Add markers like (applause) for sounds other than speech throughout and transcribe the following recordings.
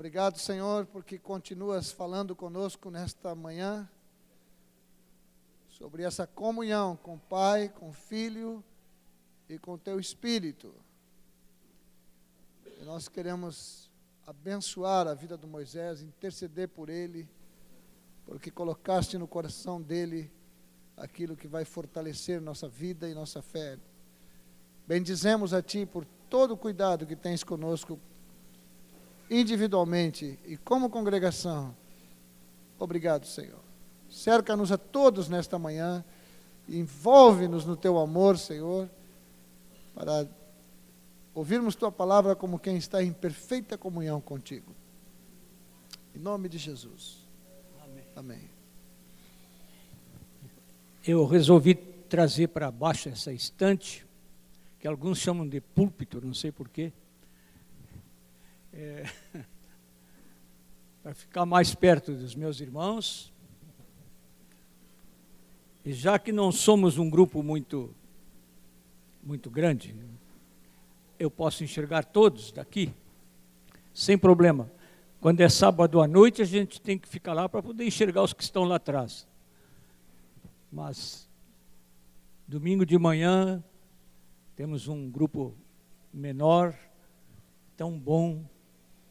Obrigado, Senhor, porque continuas falando conosco nesta manhã sobre essa comunhão com o Pai, com o Filho e com o Teu Espírito. E nós queremos abençoar a vida do Moisés, interceder por ele, porque colocaste no coração dele aquilo que vai fortalecer nossa vida e nossa fé. Bendizemos a Ti por todo o cuidado que tens conosco individualmente e como congregação. Obrigado, Senhor. Cerca-nos a todos nesta manhã, envolve-nos no teu amor, Senhor, para ouvirmos tua palavra como quem está em perfeita comunhão contigo. Em nome de Jesus. Amém. Amém. Eu resolvi trazer para baixo essa estante, que alguns chamam de púlpito, não sei porquê é, (laughs) para ficar mais perto dos meus irmãos. E já que não somos um grupo muito, muito grande, eu posso enxergar todos daqui, sem problema. Quando é sábado à noite, a gente tem que ficar lá para poder enxergar os que estão lá atrás. Mas, domingo de manhã, temos um grupo menor, tão bom,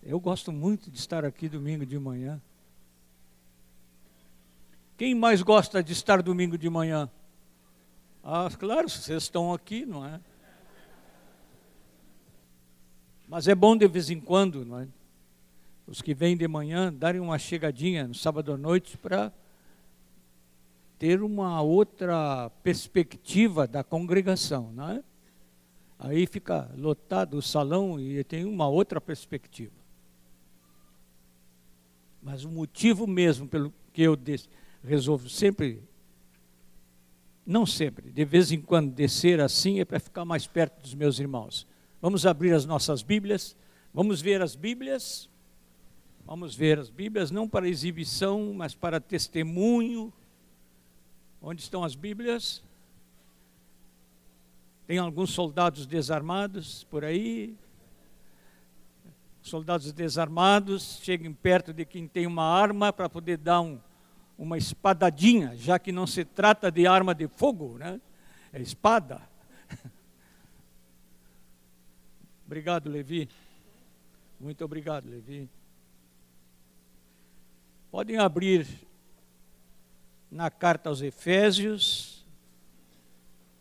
eu gosto muito de estar aqui domingo de manhã. Quem mais gosta de estar domingo de manhã? Ah, claro, vocês estão aqui, não é? Mas é bom de vez em quando, não é? Os que vêm de manhã darem uma chegadinha no sábado à noite para ter uma outra perspectiva da congregação, não é? Aí fica lotado o salão e tem uma outra perspectiva. Mas o motivo mesmo pelo que eu resolvo sempre, não sempre, de vez em quando descer assim é para ficar mais perto dos meus irmãos. Vamos abrir as nossas Bíblias, vamos ver as Bíblias, vamos ver as Bíblias, não para exibição, mas para testemunho. Onde estão as Bíblias? Tem alguns soldados desarmados por aí, soldados desarmados cheguem perto de quem tem uma arma para poder dar um, uma espadadinha, já que não se trata de arma de fogo, né? é espada. (laughs) obrigado, Levi. Muito obrigado, Levi. Podem abrir na carta aos Efésios,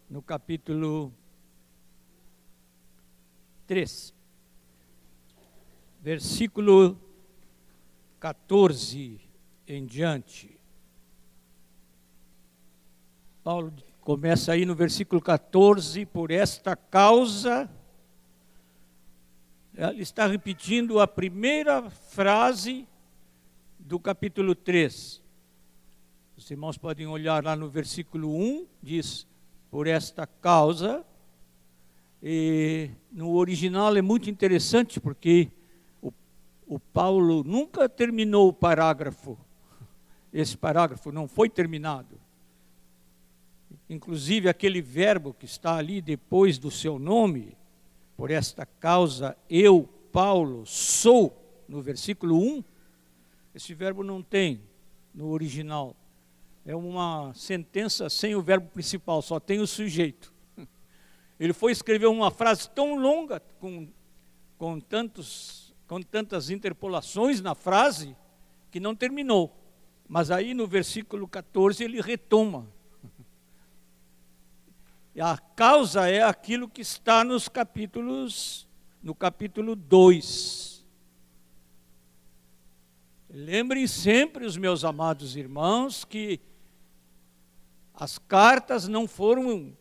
no capítulo 3 versículo 14 em diante. Paulo começa aí no versículo 14, por esta causa, ele está repetindo a primeira frase do capítulo 3. Os irmãos podem olhar lá no versículo 1, diz: Por esta causa. E no original é muito interessante porque o Paulo nunca terminou o parágrafo. Esse parágrafo não foi terminado. Inclusive, aquele verbo que está ali depois do seu nome, por esta causa eu, Paulo, sou, no versículo 1, esse verbo não tem no original. É uma sentença sem o verbo principal, só tem o sujeito. Ele foi escrever uma frase tão longa, com, com tantos com tantas interpolações na frase, que não terminou. Mas aí no versículo 14 ele retoma. E a causa é aquilo que está nos capítulos, no capítulo 2. Lembrem sempre, os meus amados irmãos, que as cartas não foram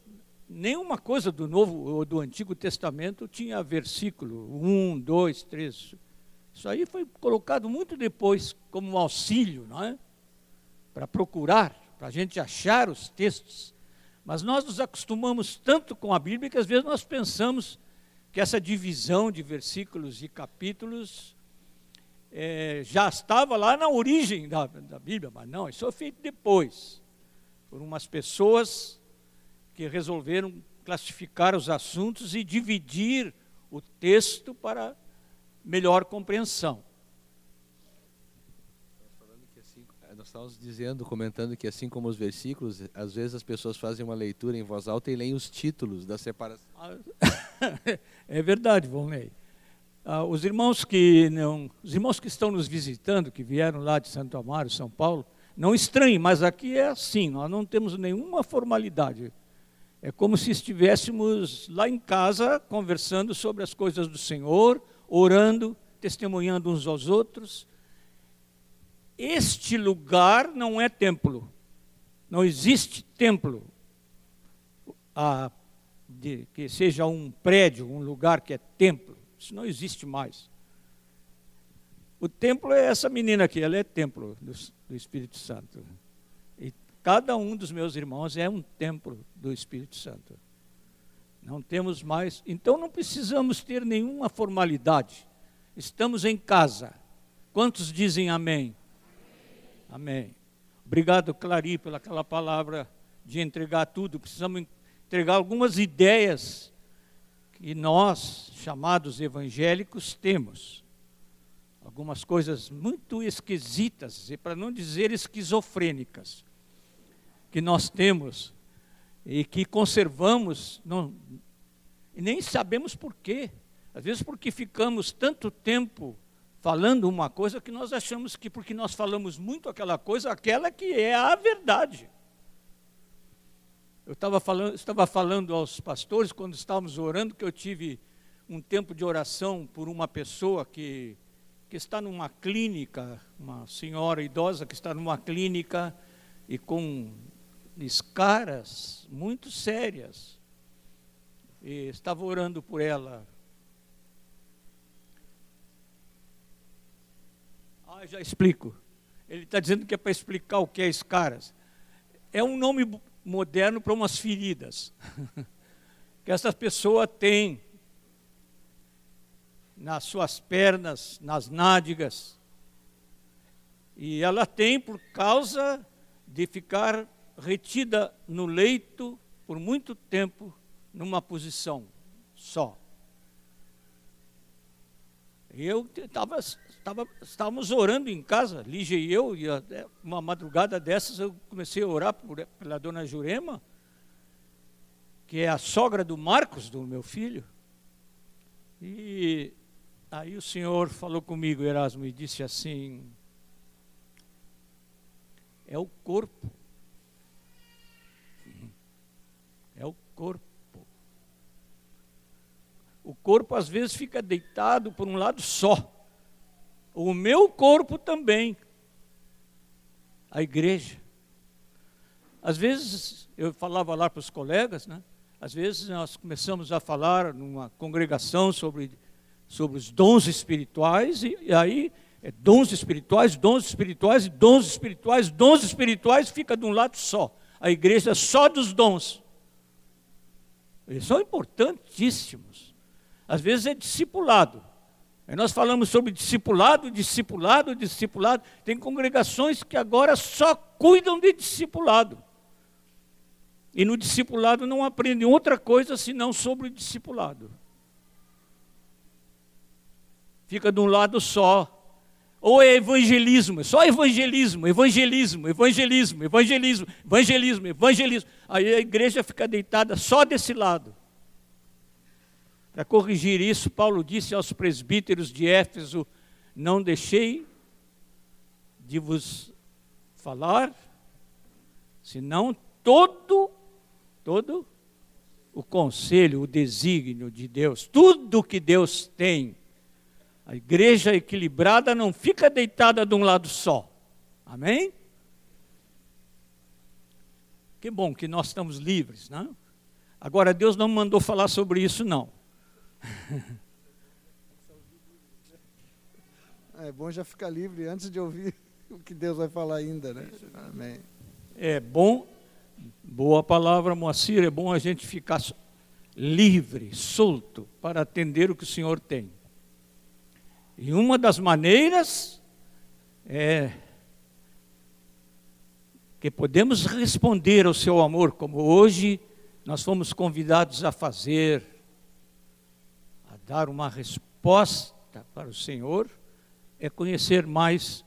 nenhuma coisa do Novo ou do Antigo Testamento tinha versículo 1, 2, 3. Isso aí foi colocado muito depois como um auxílio, não é? Para procurar, para a gente achar os textos. Mas nós nos acostumamos tanto com a Bíblia que às vezes nós pensamos que essa divisão de versículos e capítulos é, já estava lá na origem da, da Bíblia, mas não, isso foi feito depois, por umas pessoas que resolveram classificar os assuntos e dividir o texto para melhor compreensão. estávamos dizendo, comentando que assim como os versículos, às vezes as pessoas fazem uma leitura em voz alta e leem os títulos da separação. (laughs) é verdade, Volney. Ah, os irmãos que não, os irmãos que estão nos visitando, que vieram lá de Santo Amaro, São Paulo, não estranhem, mas aqui é assim, nós não temos nenhuma formalidade. É como se estivéssemos lá em casa conversando sobre as coisas do Senhor, orando, testemunhando uns aos outros. Este lugar não é templo. Não existe templo de, que seja um prédio, um lugar que é templo. Isso não existe mais. O templo é essa menina aqui, ela é templo do, do Espírito Santo. Cada um dos meus irmãos é um templo do Espírito Santo. Não temos mais, então não precisamos ter nenhuma formalidade. Estamos em casa. Quantos dizem amém? Amém. Obrigado, Clari, pela aquela palavra de entregar tudo. Precisamos entregar algumas ideias que nós, chamados evangélicos, temos. Algumas coisas muito esquisitas, e para não dizer esquizofrênicas, que nós temos e que conservamos, não, e nem sabemos por quê. Às vezes, porque ficamos tanto tempo falando uma coisa que nós achamos que, porque nós falamos muito aquela coisa, aquela que é a verdade. Eu estava falando, estava falando aos pastores quando estávamos orando que eu tive um tempo de oração por uma pessoa que, que está numa clínica, uma senhora idosa que está numa clínica e com escaras muito sérias. E estava orando por ela. Ah, já explico. Ele está dizendo que é para explicar o que é escaras. É um nome moderno para umas feridas (laughs) que essa pessoa tem nas suas pernas, nas nádegas. E ela tem por causa de ficar retida no leito por muito tempo numa posição só. Eu estava Tava, estávamos orando em casa, Lígia e eu, e uma madrugada dessas eu comecei a orar por, pela dona Jurema, que é a sogra do Marcos, do meu filho. E aí o Senhor falou comigo, Erasmo, e disse assim: é o corpo. É o corpo. O corpo às vezes fica deitado por um lado só o meu corpo também, a igreja. Às vezes, eu falava lá para os colegas, né? às vezes nós começamos a falar numa congregação sobre, sobre os dons espirituais, e, e aí é dons espirituais, dons espirituais, dons espirituais, dons espirituais, fica de um lado só. A igreja é só dos dons. Eles são importantíssimos. Às vezes é discipulado. Nós falamos sobre discipulado, discipulado, discipulado. Tem congregações que agora só cuidam de discipulado. E no discipulado não aprendem outra coisa senão sobre o discipulado. Fica de um lado só. Ou é evangelismo, é só evangelismo, evangelismo, evangelismo, evangelismo, evangelismo, evangelismo. Aí a igreja fica deitada só desse lado. Para corrigir isso, Paulo disse aos presbíteros de Éfeso: Não deixei de vos falar, senão todo, todo o conselho, o desígnio de Deus, tudo que Deus tem. A igreja equilibrada não fica deitada de um lado só. Amém? Que bom que nós estamos livres, não? Agora, Deus não mandou falar sobre isso, não. (laughs) É bom já ficar livre antes de ouvir (laughs) o que Deus vai falar ainda, né? Amém. É bom, boa palavra, Moacir, é bom a gente ficar livre, solto, para atender o que o Senhor tem. E uma das maneiras é que podemos responder ao seu amor, como hoje nós fomos convidados a fazer dar uma resposta para o Senhor é conhecer mais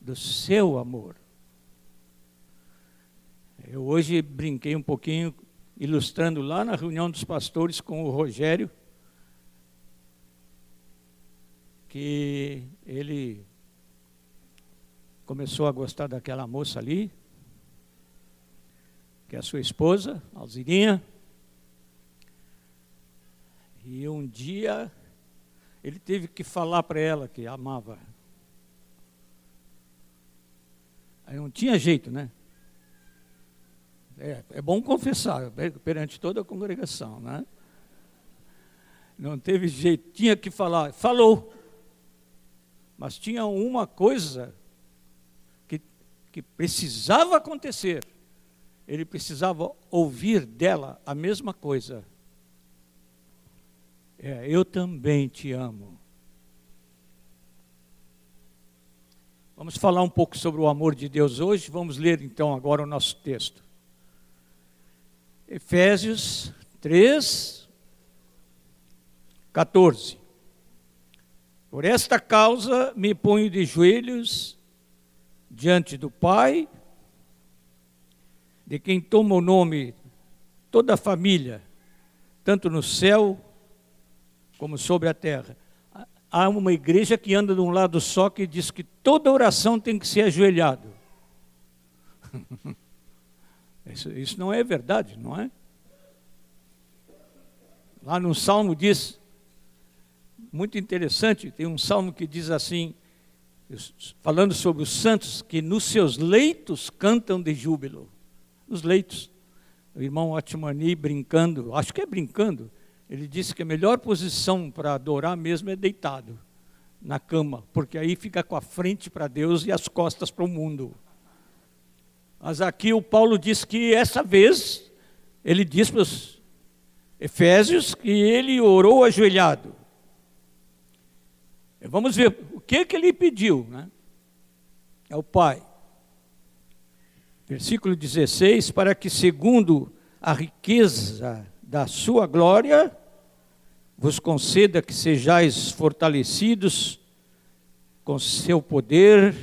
do seu amor. Eu hoje brinquei um pouquinho, ilustrando lá na reunião dos pastores com o Rogério, que ele começou a gostar daquela moça ali, que é a sua esposa, Alzirinha. E um dia ele teve que falar para ela que amava. Aí não tinha jeito, né? É, é bom confessar perante toda a congregação, né? Não teve jeito, tinha que falar, falou. Mas tinha uma coisa que, que precisava acontecer. Ele precisava ouvir dela a mesma coisa. É, eu também te amo. Vamos falar um pouco sobre o amor de Deus hoje. Vamos ler então agora o nosso texto. Efésios 3, 14. Por esta causa me ponho de joelhos diante do Pai, de quem toma o nome toda a família, tanto no céu como sobre a terra há uma igreja que anda de um lado só que diz que toda oração tem que ser ajoelhado. (laughs) Isso, isso não é verdade, não é? Lá no Salmo diz, muito interessante, tem um salmo que diz assim, falando sobre os santos, que nos seus leitos cantam de júbilo. Nos leitos. O irmão Atmani brincando, acho que é brincando, ele disse que a melhor posição para adorar mesmo é deitado na cama, porque aí fica com a frente para Deus e as costas para o mundo. Mas aqui o Paulo diz que essa vez, ele diz para os Efésios que ele orou ajoelhado. Vamos ver o que, que ele pediu, né? É o Pai. Versículo 16: para que, segundo a riqueza da sua glória, vos conceda que sejais fortalecidos com seu poder,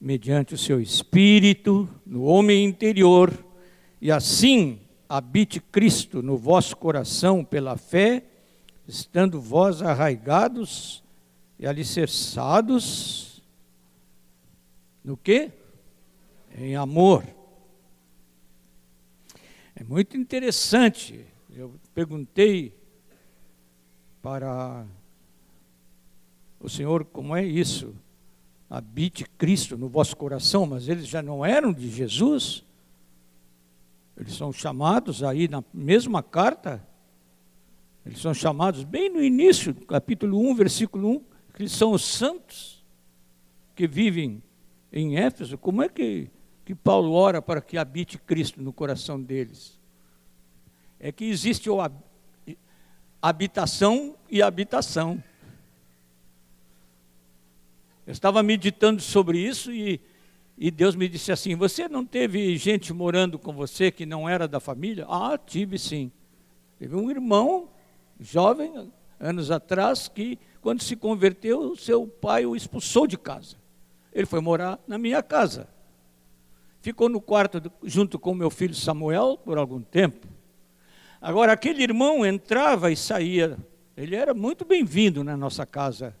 mediante o seu espírito, no homem interior, e assim habite Cristo no vosso coração pela fé, estando vós arraigados e alicerçados no que? Em amor é muito interessante. Eu perguntei para o Senhor como é isso. Habite Cristo no vosso coração, mas eles já não eram de Jesus. Eles são chamados aí na mesma carta. Eles são chamados bem no início, capítulo 1, versículo 1, que são os santos que vivem em Éfeso. Como é que que Paulo ora para que habite Cristo no coração deles. É que existe o habitação e habitação. Eu estava meditando sobre isso e, e Deus me disse assim: Você não teve gente morando com você que não era da família? Ah, tive sim. Teve um irmão, jovem, anos atrás, que quando se converteu, seu pai o expulsou de casa. Ele foi morar na minha casa. Ficou no quarto junto com meu filho Samuel por algum tempo. Agora, aquele irmão entrava e saía, ele era muito bem-vindo na nossa casa.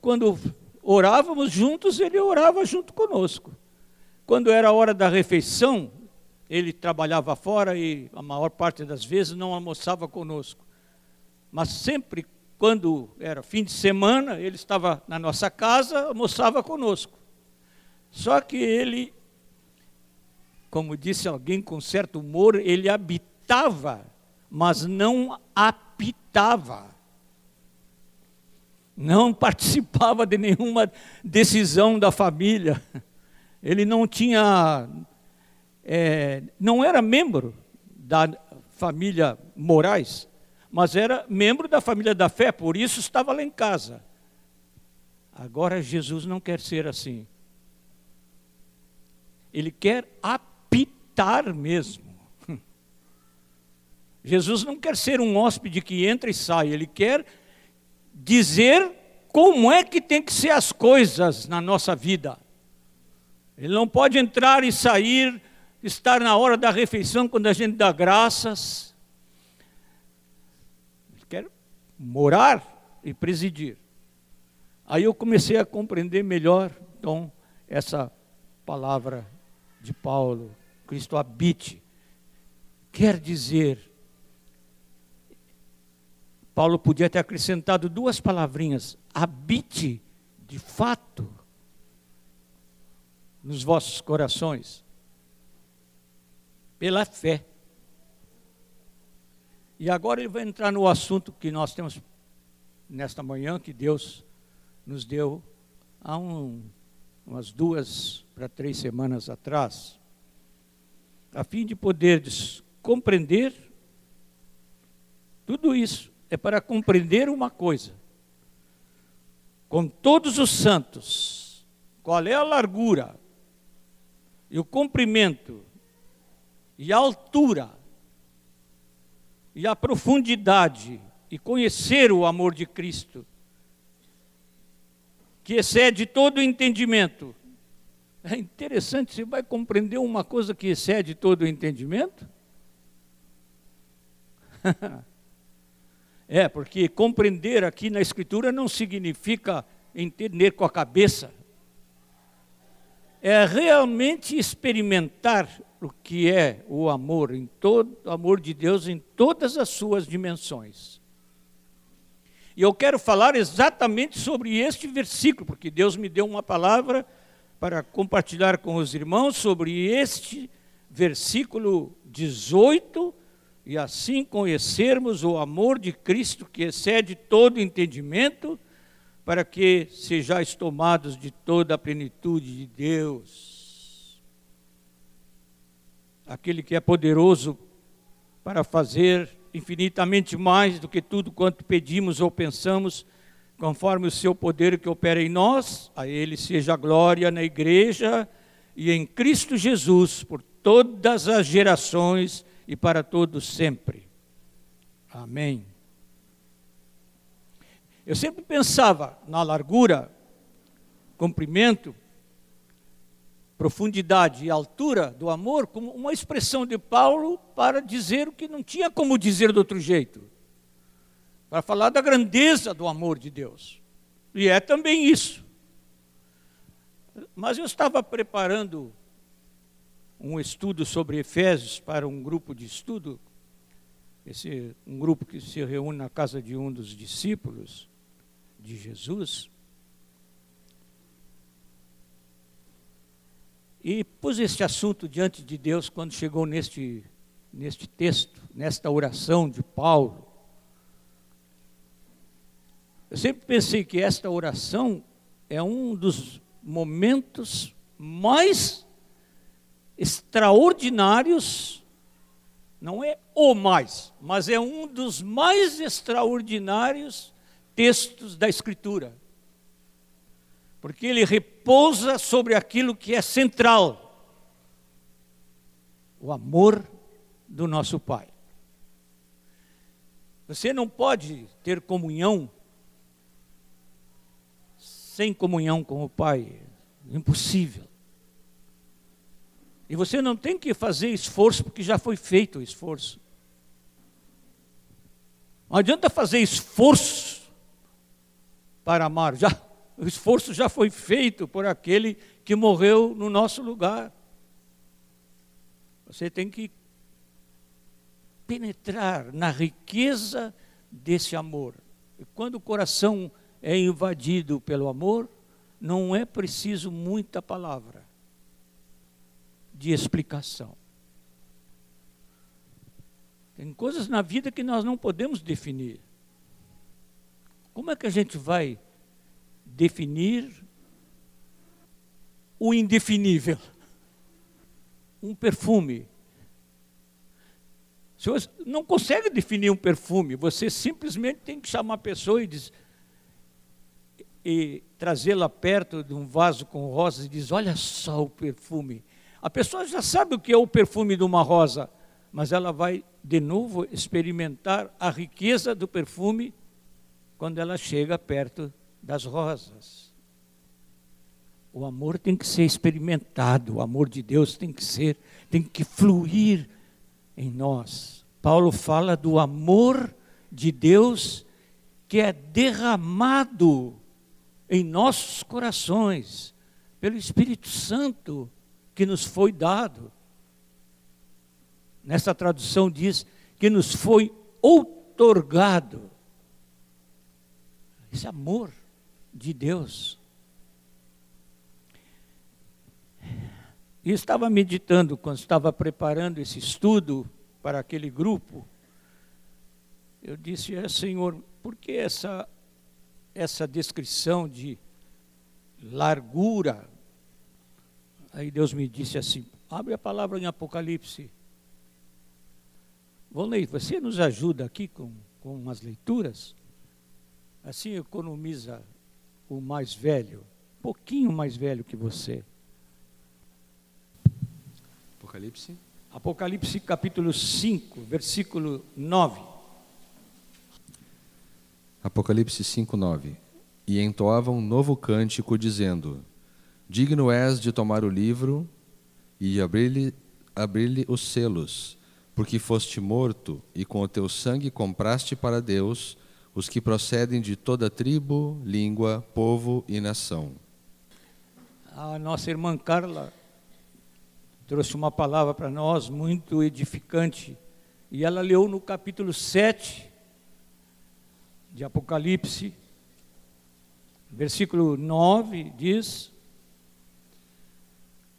Quando orávamos juntos, ele orava junto conosco. Quando era a hora da refeição, ele trabalhava fora e a maior parte das vezes não almoçava conosco. Mas sempre, quando era fim de semana, ele estava na nossa casa, almoçava conosco. Só que ele como disse alguém com certo humor, ele habitava, mas não apitava. Não (laughs) participava de nenhuma decisão da família. Ele não tinha, é, não era membro da família Moraes, mas era membro da família da fé, por isso estava lá em casa. Agora Jesus não quer ser assim. Ele quer apitar mesmo. (laughs) Jesus não quer ser um hóspede que entra e sai, ele quer dizer como é que tem que ser as coisas na nossa vida. Ele não pode entrar e sair, estar na hora da refeição quando a gente dá graças. Ele quer morar e presidir. Aí eu comecei a compreender melhor, então, essa palavra de Paulo, Cristo habite. Quer dizer, Paulo podia ter acrescentado duas palavrinhas: habite de fato nos vossos corações, pela fé. E agora ele vai entrar no assunto que nós temos nesta manhã, que Deus nos deu há um, umas duas para três semanas atrás, a fim de poderdes compreender tudo isso é para compreender uma coisa. Com todos os santos, qual é a largura e o comprimento e a altura e a profundidade e conhecer o amor de Cristo, que excede todo o entendimento. É interessante, você vai compreender uma coisa que excede todo o entendimento? (laughs) É, porque compreender aqui na Escritura não significa entender com a cabeça. É realmente experimentar o que é o amor, em todo, o amor de Deus em todas as suas dimensões. E eu quero falar exatamente sobre este versículo, porque Deus me deu uma palavra para compartilhar com os irmãos sobre este versículo 18 e assim conhecermos o amor de Cristo que excede todo entendimento, para que sejais tomados de toda a plenitude de Deus. Aquele que é poderoso para fazer infinitamente mais do que tudo quanto pedimos ou pensamos, conforme o seu poder que opera em nós, a ele seja a glória na igreja e em Cristo Jesus por todas as gerações e para todos sempre. Amém. Eu sempre pensava na largura, comprimento, profundidade e altura do amor como uma expressão de Paulo para dizer o que não tinha como dizer de outro jeito. Para falar da grandeza do amor de Deus. E é também isso. Mas eu estava preparando um estudo sobre Efésios para um grupo de estudo, esse, um grupo que se reúne na casa de um dos discípulos de Jesus. E pus este assunto diante de Deus quando chegou neste, neste texto, nesta oração de Paulo. Eu sempre pensei que esta oração é um dos momentos mais extraordinários, não é o mais, mas é um dos mais extraordinários textos da Escritura. Porque ele repousa sobre aquilo que é central: o amor do nosso Pai. Você não pode ter comunhão sem comunhão com o Pai, impossível. E você não tem que fazer esforço, porque já foi feito o esforço. Não adianta fazer esforço para amar, já, o esforço já foi feito por aquele que morreu no nosso lugar. Você tem que penetrar na riqueza desse amor. E quando o coração é invadido pelo amor, não é preciso muita palavra de explicação. Tem coisas na vida que nós não podemos definir. Como é que a gente vai definir o indefinível? (laughs) Um perfume. Você não consegue definir um perfume, você simplesmente tem que chamar a pessoa e diz, e trazê-la perto de um vaso com rosas e diz: Olha só o perfume. A pessoa já sabe o que é o perfume de uma rosa, mas ela vai de novo experimentar a riqueza do perfume quando ela chega perto das rosas. O amor tem que ser experimentado, o amor de Deus tem que ser, tem que fluir em nós. Paulo fala do amor de Deus que é derramado em nossos corações pelo Espírito Santo que nos foi dado. Nessa tradução diz que nos foi outorgado. Esse amor de Deus. E estava meditando quando estava preparando esse estudo para aquele grupo. Eu disse, é, Senhor, por que essa, essa descrição de largura? Aí Deus me disse assim: abre a palavra em Apocalipse. Volney, você nos ajuda aqui com, com as leituras? Assim economiza o mais velho, pouquinho mais velho que você. Apocalipse. Apocalipse capítulo 5, versículo 9. Apocalipse 5, 9. E entoava um novo cântico, dizendo: Digno és de tomar o livro e abrir-lhe abrir os selos, porque foste morto e com o teu sangue compraste para Deus os que procedem de toda tribo, língua, povo e nação. A nossa irmã Carla trouxe uma palavra para nós muito edificante, e ela leu no capítulo 7 de Apocalipse, versículo 9, diz: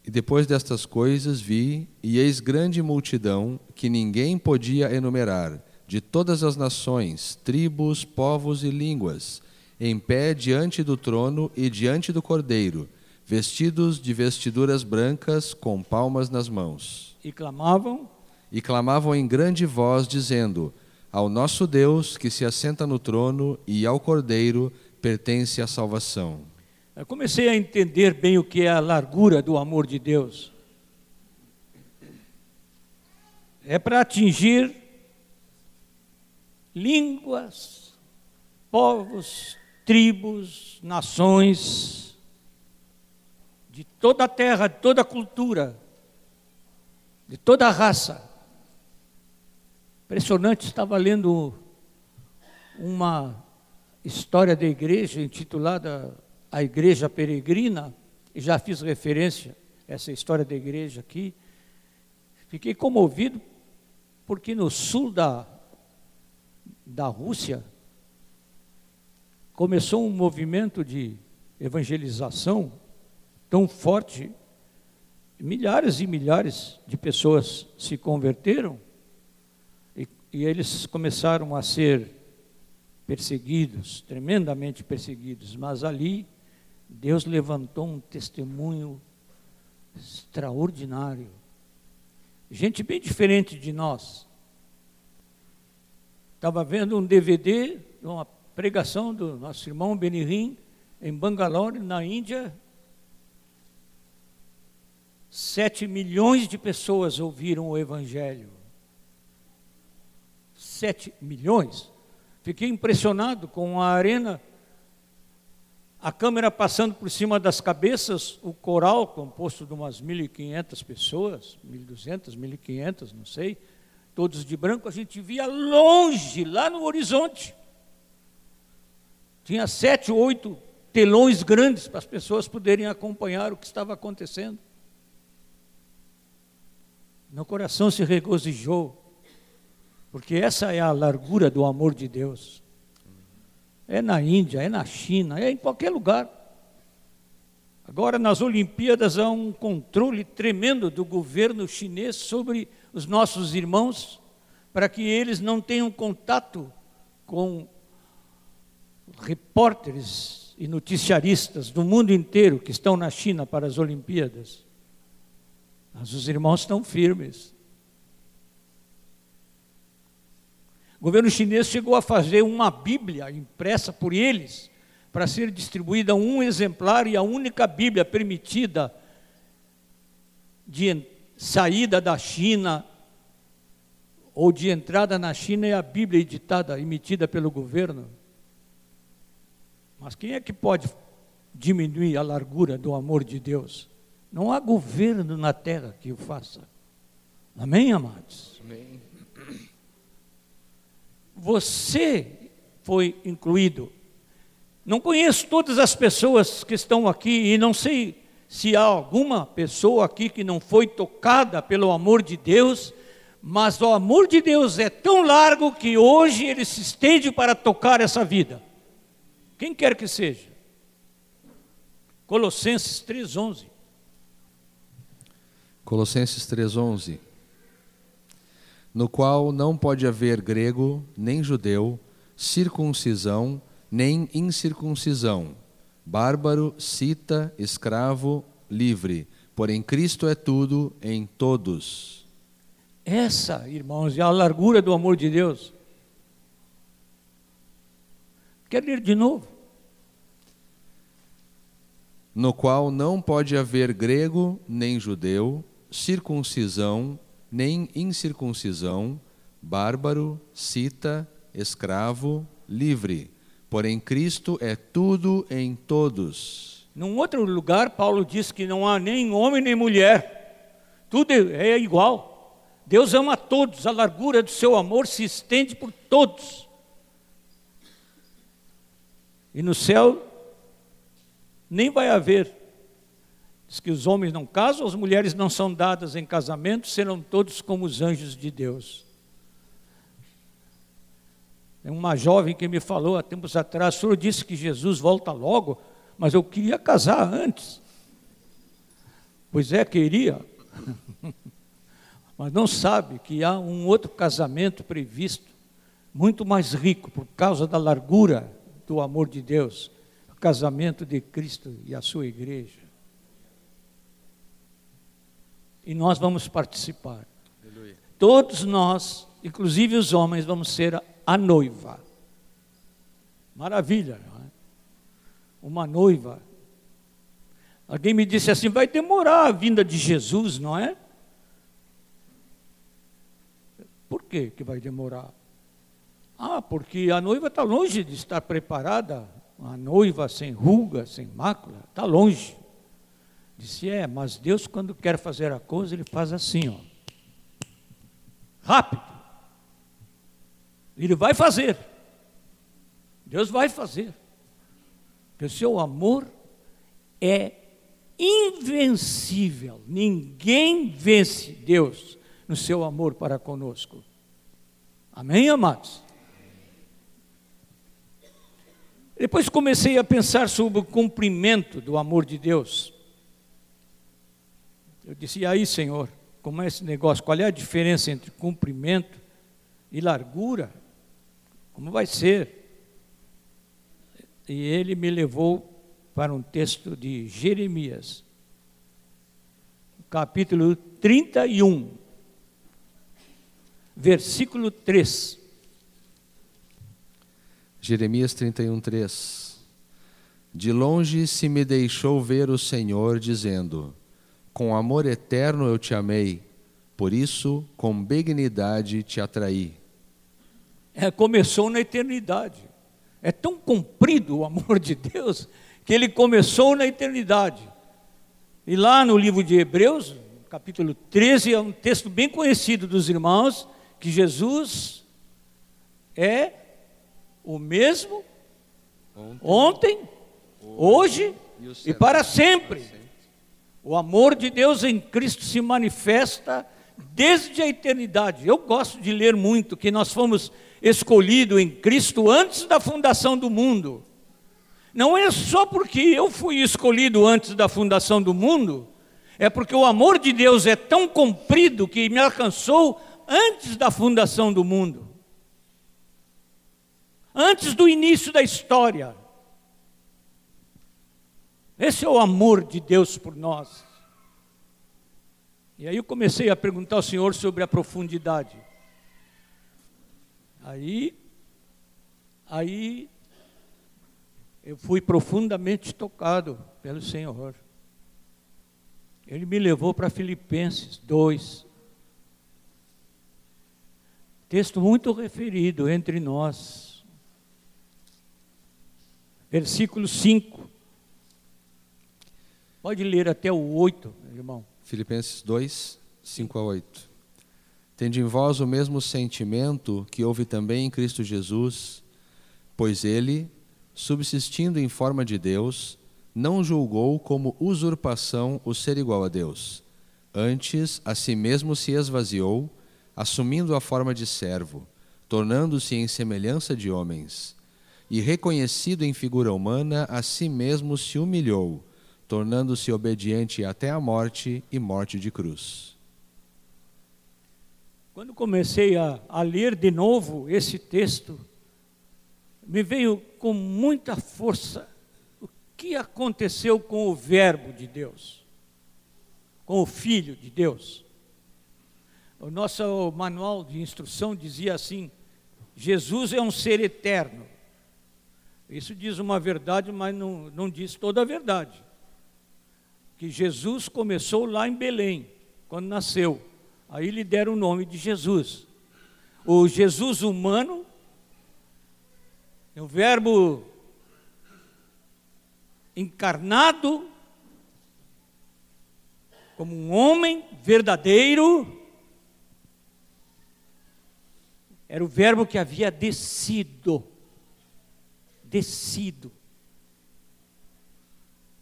E depois destas coisas vi, e eis grande multidão que ninguém podia enumerar de todas as nações, tribos, povos e línguas, em pé diante do trono e diante do cordeiro, vestidos de vestiduras brancas, com palmas nas mãos. E clamavam. E clamavam em grande voz, dizendo: Ao nosso Deus, que se assenta no trono, e ao cordeiro, pertence a salvação. Eu comecei a entender bem o que é a largura do amor de Deus. É para atingir línguas, povos, tribos, nações, de toda a terra, de toda a cultura, de toda a raça. Impressionante, estava lendo uma história da igreja intitulada A Igreja Peregrina, e já fiz referência a essa história da igreja aqui. Fiquei comovido porque no sul da, da Rússia, começou um movimento de evangelização tão forte, milhares e milhares de pessoas se converteram e, e eles começaram a ser perseguidos, tremendamente perseguidos, mas ali Deus levantou um testemunho extraordinário. Gente bem diferente de nós, Estava vendo um DVD uma pregação do nosso irmão Benirim em Bangalore, na Índia. Sete milhões de pessoas ouviram o Evangelho. Sete milhões. Fiquei impressionado com a arena, a câmera passando por cima das cabeças, o coral composto de umas 1.500 pessoas, 1.200, 1.500, não sei todos de branco, a gente via longe, lá no horizonte. Tinha sete ou oito telões grandes para as pessoas poderem acompanhar o que estava acontecendo. Meu coração se regozijou, porque essa é a largura do amor de Deus. É na Índia, é na China, é em qualquer lugar. Agora, nas Olimpíadas, há um controle tremendo do governo chinês sobre os nossos irmãos, para que eles não tenham contato com repórteres e noticiaristas do mundo inteiro que estão na China para as Olimpíadas. Mas os irmãos estão firmes. O governo chinês chegou a fazer uma Bíblia impressa por eles, para ser distribuída um exemplar e a única Bíblia permitida de saída da China ou de entrada na China é a Bíblia editada, emitida pelo governo. Mas quem é que pode diminuir a largura do amor de Deus? Não há governo na terra que o faça. Amém, amados? Amém. Você foi incluído. Não conheço todas as pessoas que estão aqui e não sei se há alguma pessoa aqui que não foi tocada pelo amor de Deus, mas o amor de Deus é tão largo que hoje ele se estende para tocar essa vida. Quem quer que seja. Colossenses 3:11. Colossenses 3:11. No qual não pode haver grego, nem judeu, circuncisão, nem incircuncisão, bárbaro, cita, escravo, livre, porém Cristo é tudo em todos. Essa, irmãos, é a largura do amor de Deus. Quer ler de novo? No qual não pode haver grego nem judeu, circuncisão nem incircuncisão, bárbaro, cita, escravo, livre. Porém, Cristo é tudo em todos. Num outro lugar, Paulo diz que não há nem homem nem mulher, tudo é igual. Deus ama todos, a largura do seu amor se estende por todos. E no céu, nem vai haver. Diz que os homens não casam, as mulheres não são dadas em casamento, serão todos como os anjos de Deus. Tem uma jovem que me falou há tempos atrás, o senhor disse que Jesus volta logo, mas eu queria casar antes. Pois é, queria. (laughs) mas não sabe que há um outro casamento previsto, muito mais rico, por causa da largura do amor de Deus o casamento de Cristo e a sua igreja. E nós vamos participar. Aleluia. Todos nós, inclusive os homens, vamos ser a noiva. Maravilha, não é? Uma noiva. Alguém me disse assim: vai demorar a vinda de Jesus, não é? Por que, que vai demorar? Ah, porque a noiva está longe de estar preparada. A noiva sem ruga, sem mácula, está longe. Disse, é, mas Deus, quando quer fazer a coisa, Ele faz assim, ó. Rápido. Ele vai fazer. Deus vai fazer. Porque o seu amor é invencível. Ninguém vence Deus no seu amor para conosco. Amém, amados? Depois comecei a pensar sobre o cumprimento do amor de Deus. Eu disse, e aí, Senhor, como é esse negócio? Qual é a diferença entre cumprimento e largura? Como vai ser? E ele me levou para um texto de Jeremias, capítulo 31 versículo 3. Jeremias 31, 3. De longe se me deixou ver o Senhor, dizendo: Com amor eterno eu te amei, por isso com benignidade te atraí. É, começou na eternidade. É tão comprido o amor de Deus que ele começou na eternidade. E lá no livro de Hebreus, capítulo 13, é um texto bem conhecido dos irmãos, que Jesus é o mesmo ontem, ontem hoje, hoje, e, para sempre. sempre. O amor de Deus em Cristo se manifesta desde a eternidade. Eu gosto de ler muito que nós fomos escolhidos em Cristo antes da fundação do mundo. Não é só porque eu fui escolhido antes da fundação do mundo, é porque o amor de Deus é tão comprido que me alcançou antes da fundação do mundo, antes do início da história. Esse é o amor de Deus por nós. E aí eu comecei a perguntar ao Senhor sobre a profundidade. Aí, aí eu fui profundamente tocado pelo Senhor. Ele me levou para Filipenses 2, Texto muito referido entre nós. versículo 5. Pode ler até o 8, irmão. Filipenses 2, 5 a 8. Tende em vós o mesmo sentimento que houve também em Cristo Jesus, pois ele, subsistindo em forma de Deus, não julgou como usurpação o ser igual a Deus. Antes, a si mesmo se esvaziou, assumindo a forma de servo, tornando-se em semelhança de homens. E reconhecido em figura humana, a si mesmo se humilhou, tornando-se obediente até a morte e morte de cruz. Quando comecei a, a ler de novo esse texto, me veio com muita força o que aconteceu com o Verbo de Deus, com o Filho de Deus. O nosso manual de instrução dizia assim: Jesus é um ser eterno. Isso diz uma verdade, mas não, não diz toda a verdade. Que Jesus começou lá em Belém, quando nasceu. Aí lhe deram o nome de Jesus. O Jesus humano o Verbo encarnado como um homem verdadeiro, era o Verbo que havia descido, descido.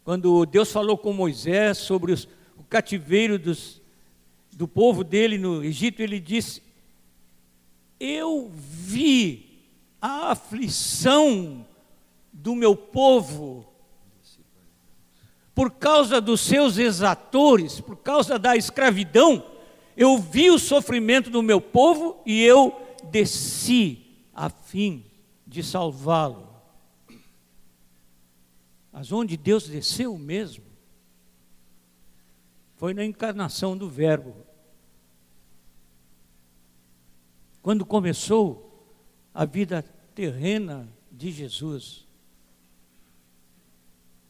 Quando Deus falou com Moisés sobre os, o cativeiro dos, do povo dele no Egito, ele disse: Eu vi a aflição do meu povo, por causa dos seus exatores, por causa da escravidão, eu vi o sofrimento do meu povo e eu desci a fim de salvá-lo. Mas onde Deus desceu mesmo foi na encarnação do Verbo. Quando começou a vida terrena de Jesus.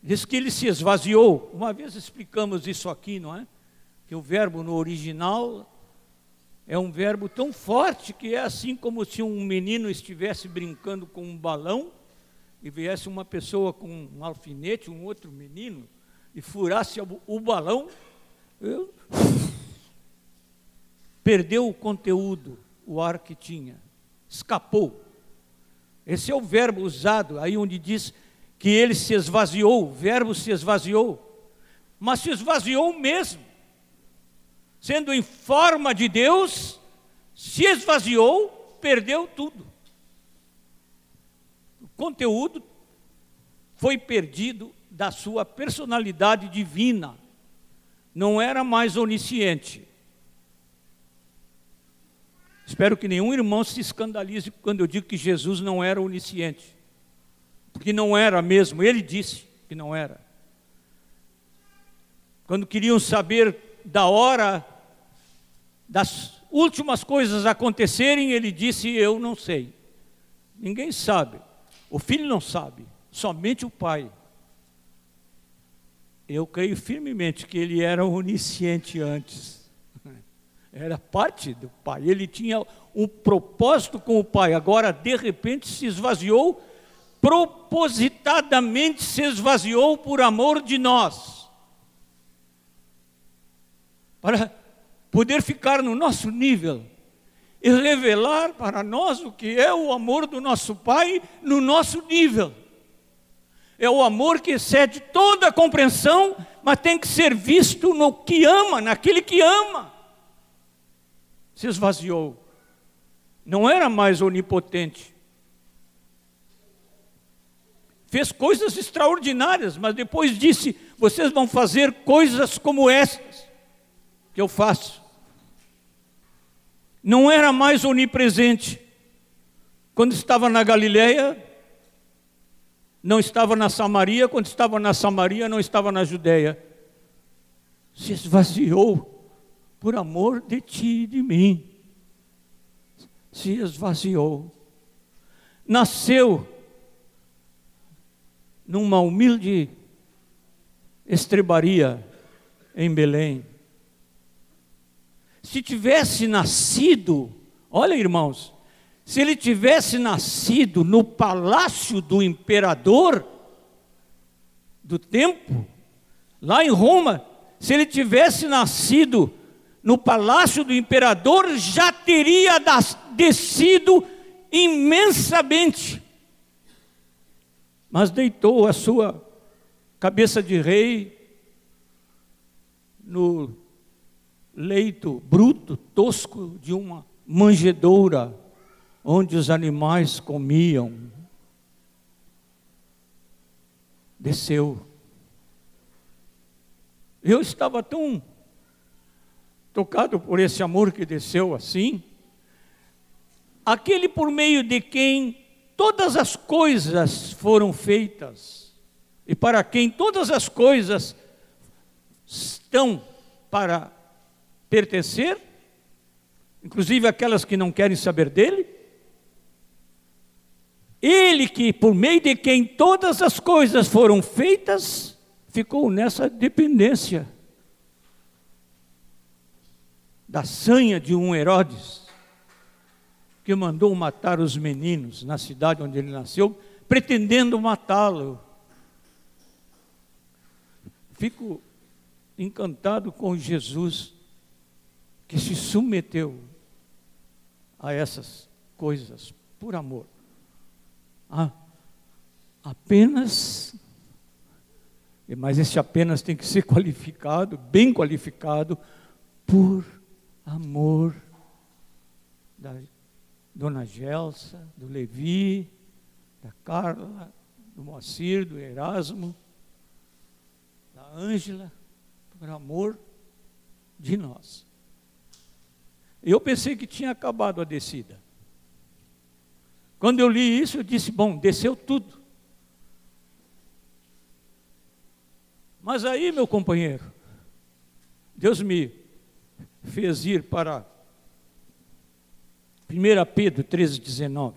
Diz que ele se esvaziou. Uma vez explicamos isso aqui, não é? Que o verbo no original é um verbo tão forte que é assim como se um menino estivesse brincando com um balão e viesse uma pessoa com um alfinete, um outro menino, e furasse o balão, eu... perdeu o conteúdo, o ar que tinha escapou. Esse é o verbo usado aí onde diz que ele se esvaziou, o verbo se esvaziou. Mas se esvaziou mesmo. Sendo em forma de Deus, se esvaziou, perdeu tudo. O conteúdo foi perdido da sua personalidade divina. Não era mais onisciente. Espero que nenhum irmão se escandalize quando eu digo que Jesus não era onisciente. Porque não era mesmo, ele disse que não era. Quando queriam saber da hora das últimas coisas acontecerem, ele disse: Eu não sei. Ninguém sabe. O filho não sabe, somente o pai. Eu creio firmemente que ele era onisciente antes era parte do Pai. Ele tinha um propósito com o Pai. Agora, de repente, se esvaziou, propositadamente se esvaziou por amor de nós. Para poder ficar no nosso nível e revelar para nós o que é o amor do nosso Pai no nosso nível. É o amor que excede toda a compreensão, mas tem que ser visto no que ama, naquele que ama se esvaziou. Não era mais onipotente. Fez coisas extraordinárias, mas depois disse: Vocês vão fazer coisas como estas que eu faço. Não era mais onipresente. Quando estava na Galileia, não estava na Samaria, quando estava na Samaria, não estava na Judéia. Se esvaziou por amor de ti e de mim, se esvaziou. Nasceu numa humilde estrebaria em Belém. Se tivesse nascido, olha irmãos, se ele tivesse nascido no palácio do imperador, do tempo, lá em Roma, se ele tivesse nascido no palácio do imperador, já teria descido imensamente. Mas deitou a sua cabeça de rei no leito bruto, tosco de uma manjedoura, onde os animais comiam. Desceu eu estava tão tocado por esse amor que desceu assim. Aquele por meio de quem todas as coisas foram feitas e para quem todas as coisas estão para pertencer, inclusive aquelas que não querem saber dele. Ele que, por meio de quem todas as coisas foram feitas, ficou nessa dependência da sanha de um Herodes, que mandou matar os meninos na cidade onde ele nasceu, pretendendo matá-lo. Fico encantado com Jesus que se submeteu a essas coisas por amor. Ah, apenas mas esse apenas tem que ser (laughs) qualificado, bem qualificado, por amor da dona Gelsa, do Levi, da Carla, do Moacir, do Erasmo, da Ângela, por amor de nós. Eu pensei que tinha acabado a descida. Quando eu li isso, eu disse: bom, desceu tudo. Mas aí, meu companheiro, Deus me fez ir para 1 Pedro 13, 19.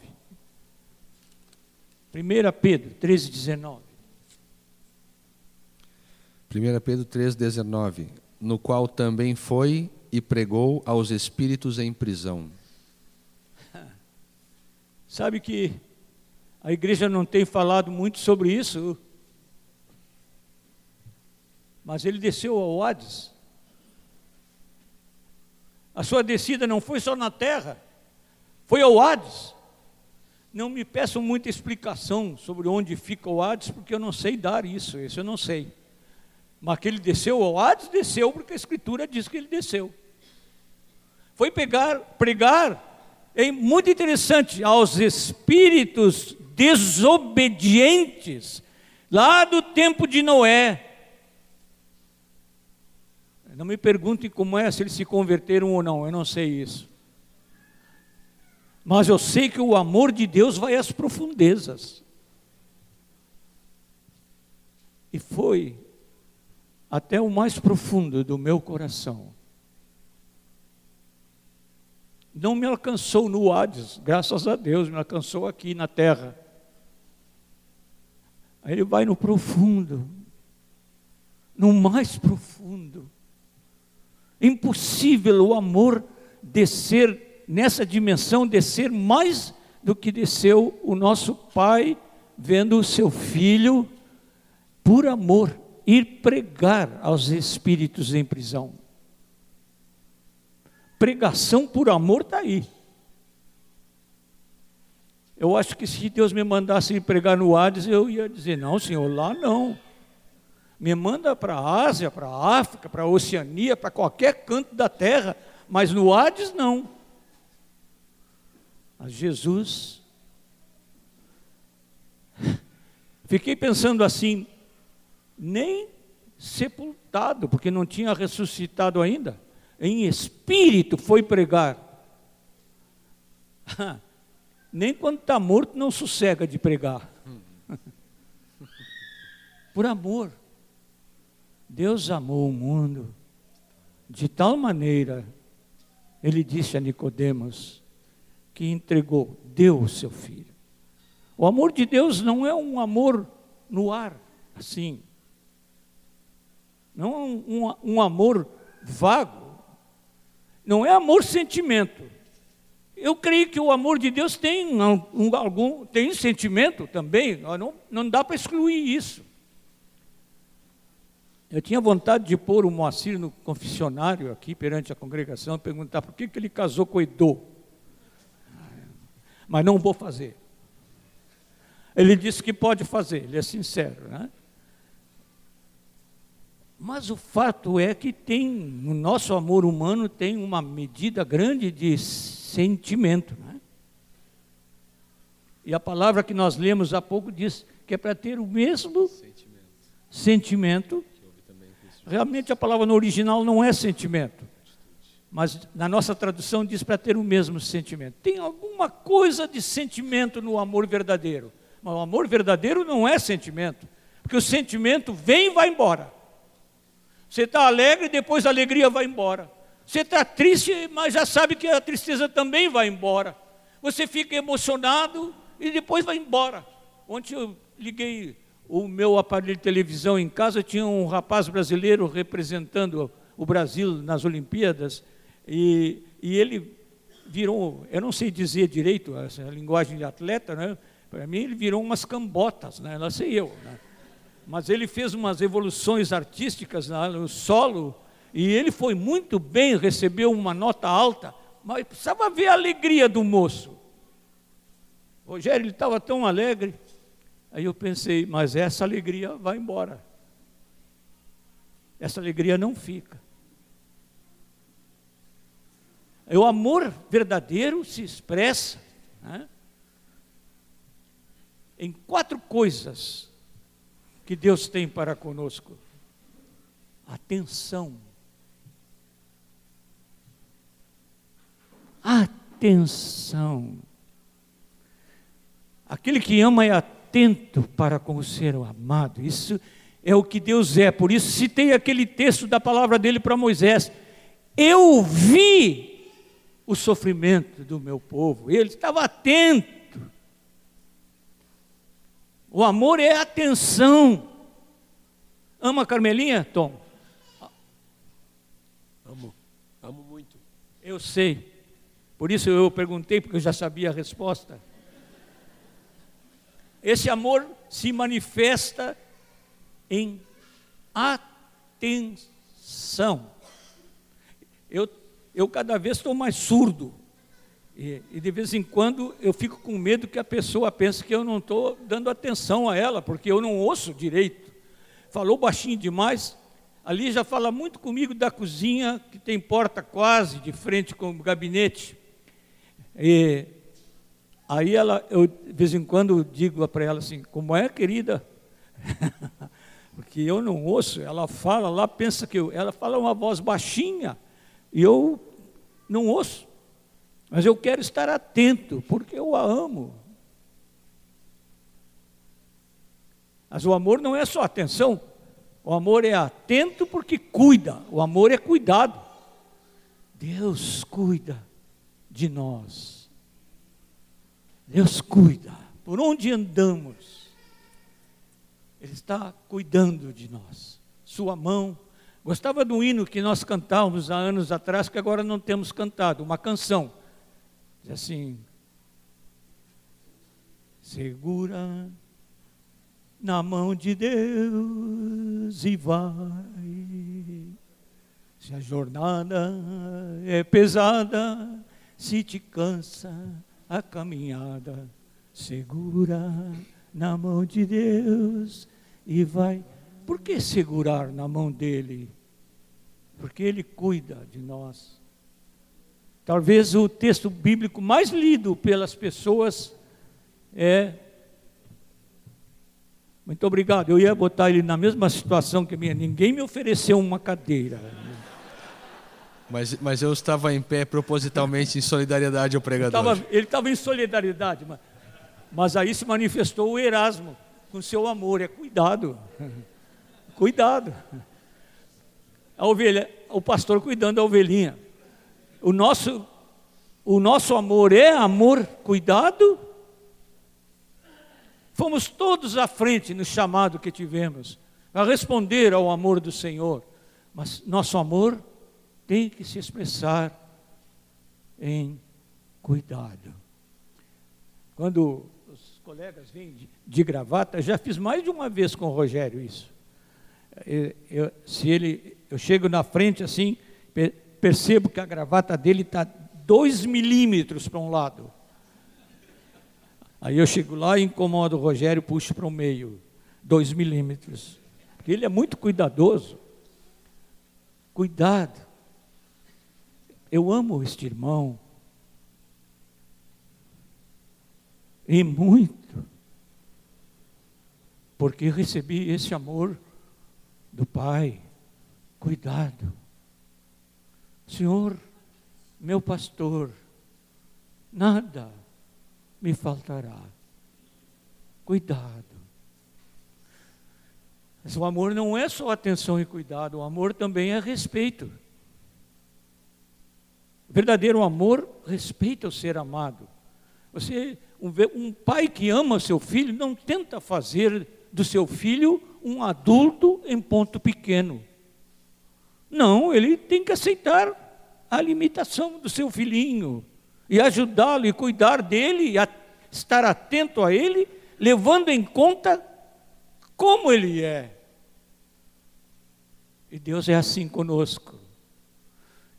1 Pedro 13, 19. 1 Pedro 3, 19. No qual também foi e pregou aos espíritos em prisão. (laughs) Sabe que a igreja não tem falado muito sobre isso, mas ele desceu ao Hades. A sua descida não foi só na terra, foi ao Hades. Não me peçam muita explicação sobre onde fica o Hades, porque eu não sei dar isso, isso eu não sei. Mas que ele desceu ao Hades, desceu, porque a Escritura diz que ele desceu. Foi pegar, pregar, é muito interessante, aos espíritos desobedientes, lá do tempo de Noé, não me perguntem como é, se eles se converteram ou não, eu não sei isso. Mas eu sei que o amor de Deus vai às profundezas. E foi até o mais profundo do meu coração. Não me alcançou no Hades, graças a Deus, me alcançou aqui na terra. Aí ele vai no profundo, no mais profundo impossível o amor descer nessa dimensão, descer mais do que desceu o nosso Pai vendo o seu filho, por amor, ir pregar aos espíritos em prisão. Pregação por amor está aí. Eu acho que se Deus me mandasse ir pregar no Hades, eu ia dizer: não, Senhor, lá não. Me manda para a Ásia, para a África, para a Oceania, para qualquer canto da terra, mas no Hades não. Mas Jesus. (laughs) Fiquei pensando assim, nem sepultado, porque não tinha ressuscitado ainda, em espírito foi pregar. (laughs) Nem quando está morto não sossega de pregar. (laughs) Por amor. Deus amou o mundo de tal maneira, ele disse a Nicodemos, que entregou, deu o seu filho. O amor de Deus não é um amor no ar, assim. Não é um, um, amor vago. Não é amor sentimento. Eu creio que o amor de Deus tem um, algum tem sentimento também. Não, não dá para excluir isso. Eu tinha vontade de pôr o Moacir no confessionário aqui perante a congregação, perguntar por que, que ele casou com Edô. Mas não vou fazer. Ele disse que pode fazer, ele é sincero, né? Mas o fato é que tem, no nosso amor humano tem uma medida grande de sentimento. Né? E a palavra que nós lemos há pouco diz que é para ter o mesmo sentimento. sentimento. Realmente a palavra no original não é sentimento. Mas na nossa tradução diz para ter o mesmo sentimento. Tem alguma coisa de sentimento no amor verdadeiro. Mas o amor verdadeiro não é sentimento. Porque o sentimento vem e vai embora. Você está alegre, depois a alegria vai embora. Você está triste, mas já sabe que a tristeza também vai embora. Você fica emocionado e depois vai embora. Ontem eu liguei o meu aparelho de televisão em casa, tinha um rapaz brasileiro representando o Brasil nas Olimpíadas, e, e ele virou, eu não sei dizer direito essa linguagem de atleta, né? para mim ele virou umas cambotas, né? não sei eu. Né? mas ele fez umas evoluções artísticas no solo e ele foi muito bem, recebeu uma nota alta, mas precisava ver a alegria do moço. Rogério, ele estava tão alegre. Aí eu pensei, mas essa alegria vai embora. Essa alegria não fica. O amor verdadeiro se expressa né, em quatro coisas que Deus tem para conosco? Atenção. Atenção. Aquele que ama é atento para com o ser amado. Isso é o que Deus é. Por isso citei aquele texto da palavra dele para Moisés. Eu vi o sofrimento do meu povo. Ele estava atento o amor é atenção. Ama a Carmelinha, Tom? Amo, amo muito. Eu sei. Por isso eu perguntei, porque eu já sabia a resposta. Esse amor se manifesta em atenção. Eu, eu cada vez estou mais surdo. E, e, de vez em quando eu fico com medo que a pessoa pense que eu não estou dando atenção a ela, porque eu não ouço direito. Falou baixinho demais. Ali já fala muito comigo da cozinha, que tem porta quase de frente com o gabinete. E aí ela, eu de vez em quando digo para ela assim, como é, querida? (laughs) porque eu não ouço, ela fala lá, pensa que eu, ela fala uma voz baixinha, e eu não ouço. Mas eu quero estar atento, porque eu a amo. Mas o amor não é só atenção, o amor é atento porque cuida, o amor é cuidado. Deus cuida de nós. Deus cuida. Por onde andamos, Ele está cuidando de nós. Sua mão. Gostava do hino que nós cantávamos há anos atrás, que agora não temos cantado, uma canção Diz assim: segura na mão de Deus e vai. Se a jornada é pesada, se te cansa a caminhada, segura na mão de Deus e vai. Por que segurar na mão dele? Porque ele cuida de nós. Talvez o texto bíblico mais lido pelas pessoas é. Muito obrigado. Eu ia botar ele na mesma situação que a minha. Ninguém me ofereceu uma cadeira. Mas, mas eu estava em pé propositalmente em solidariedade ao pregador. Ele estava em solidariedade, mas, mas aí se manifestou o Erasmo com seu amor. É cuidado. (laughs) Cuidado. A ovelha, o pastor cuidando da ovelhinha o nosso, o nosso amor é amor cuidado? Fomos todos à frente no chamado que tivemos, a responder ao amor do Senhor, mas nosso amor tem que se expressar em cuidado. Quando os colegas vêm de, de gravata, já fiz mais de uma vez com o Rogério isso. Eu, eu, se ele, eu chego na frente assim, percebo que a gravata dele está dois milímetros para um lado. Aí eu chego lá e incomodo o Rogério, puxo para o meio, dois milímetros. Porque ele é muito cuidadoso. Cuidado. Eu amo este irmão. E muito. Porque recebi esse amor do Pai. Cuidado. Senhor, meu pastor, nada me faltará. Cuidado. Mas o amor não é só atenção e cuidado, o amor também é respeito. Verdadeiro amor respeita o ser amado. Você, um, um pai que ama seu filho não tenta fazer do seu filho um adulto em ponto pequeno. Não, ele tem que aceitar a limitação do seu filhinho e ajudá-lo e cuidar dele e a, estar atento a ele, levando em conta como ele é. E Deus é assim conosco.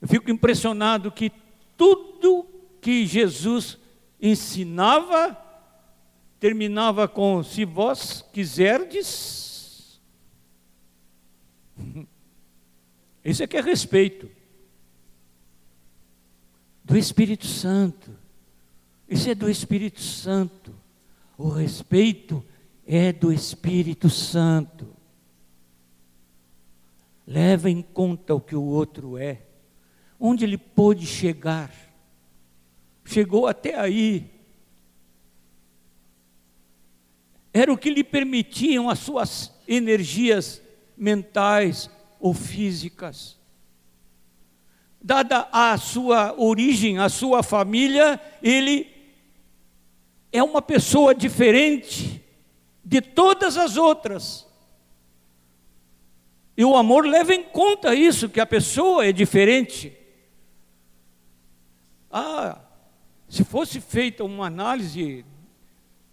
Eu fico impressionado que tudo que Jesus ensinava terminava com: se vós quiserdes. (laughs) Esse é que é respeito do Espírito Santo. Isso é do Espírito Santo. O respeito é do Espírito Santo. Leva em conta o que o outro é, onde ele pôde chegar. Chegou até aí. Era o que lhe permitiam as suas energias mentais ou físicas dada a sua origem, a sua família, ele é uma pessoa diferente de todas as outras. E o amor leva em conta isso, que a pessoa é diferente. Ah, se fosse feita uma análise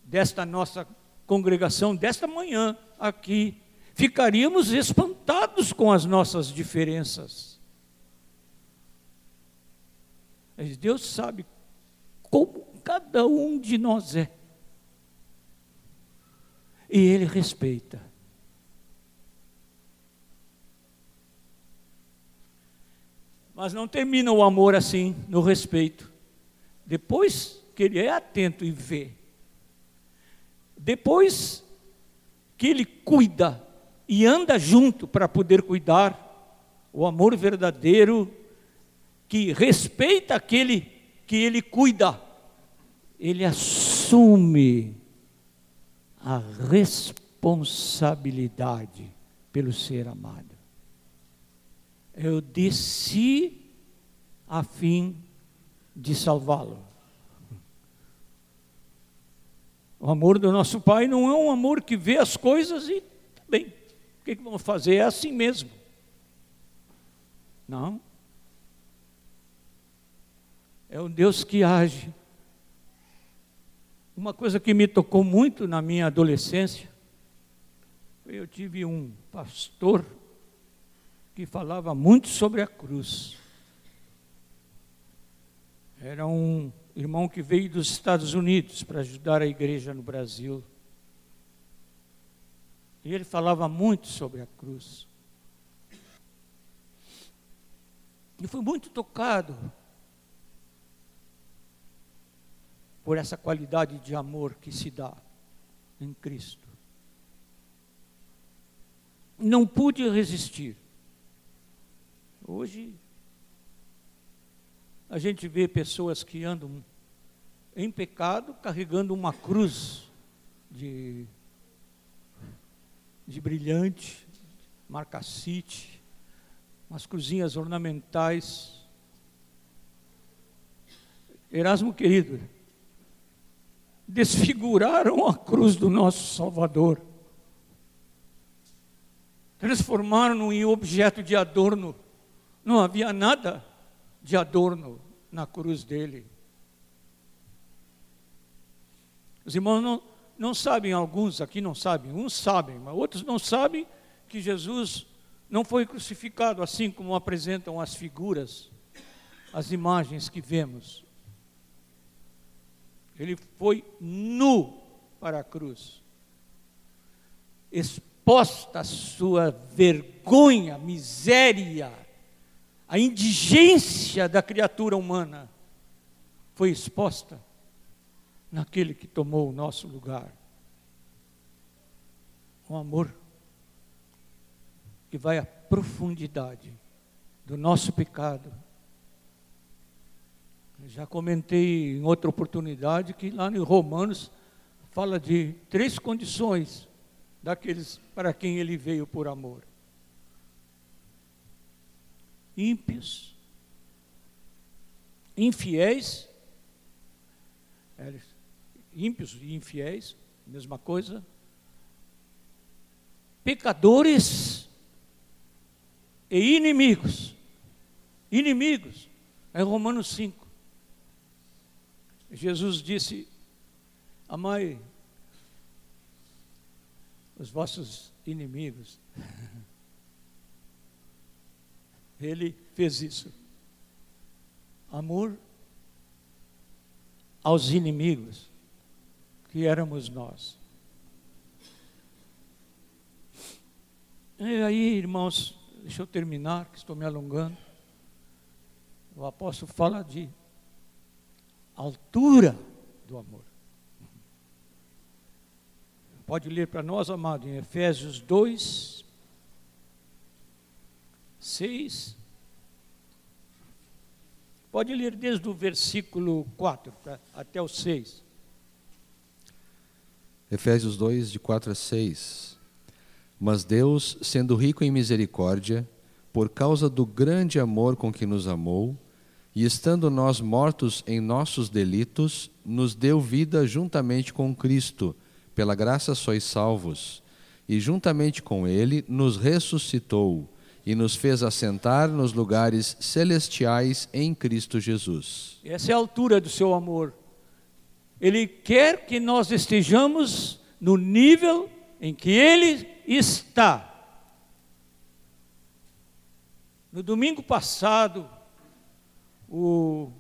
desta nossa congregação, desta manhã aqui, ficaríamos espantados com as nossas diferenças. Mas Deus sabe como cada um de nós é. E Ele respeita. Mas não termina o amor assim, no respeito. Depois que ele é atento e vê. Depois que ele cuida e anda junto para poder cuidar, o amor verdadeiro que respeita aquele que ele cuida, ele assume a responsabilidade pelo ser amado. Eu desci a fim de salvá-lo. O amor do nosso Pai não é um amor que vê as coisas e, tá bem, o que, que vamos fazer? É assim mesmo. Não. É um Deus que age. Uma coisa que me tocou muito na minha adolescência, eu tive um pastor que falava muito sobre a cruz. Era um irmão que veio dos Estados Unidos para ajudar a igreja no Brasil. E ele falava muito sobre a cruz. E fui muito tocado por essa qualidade de amor que se dá em Cristo. Não pude resistir. Hoje, a gente vê pessoas que andam em pecado carregando uma cruz de, de brilhante, marcacite, umas cruzinhas ornamentais. Erasmo querido, desfiguraram a cruz do nosso Salvador, transformaram-no em objeto de adorno. Não havia nada de adorno na cruz dele. Os irmãos não, não sabem, alguns aqui não sabem, uns sabem, mas outros não sabem que Jesus não foi crucificado assim como apresentam as figuras, as imagens que vemos. Ele foi nu para a cruz, exposta a sua vergonha, miséria, a indigência da criatura humana foi exposta naquele que tomou o nosso lugar. Um amor que vai à profundidade do nosso pecado. já comentei em outra oportunidade que lá em Romanos fala de três condições daqueles para quem ele veio por amor: ímpios, infiéis, é, ímpios e infiéis, mesma coisa, pecadores e inimigos. Inimigos. É Romanos 5. Jesus disse: Amai os vossos inimigos. (laughs) Ele fez isso. Amor aos inimigos, que éramos nós. E aí, irmãos, deixa eu terminar, que estou me alongando. O apóstolo fala de altura do amor. Pode ler para nós, amado, em Efésios 2, 6. Pode ler desde o versículo 4 até o 6. Efésios 2, de 4 a 6. Mas Deus, sendo rico em misericórdia, por causa do grande amor com que nos amou, e estando nós mortos em nossos delitos, nos deu vida juntamente com Cristo, pela graça sois salvos, e juntamente com Ele nos ressuscitou e nos fez assentar nos lugares celestiais em Cristo Jesus. Essa é a altura do seu amor. Ele quer que nós estejamos no nível em que Ele está. No domingo passado, o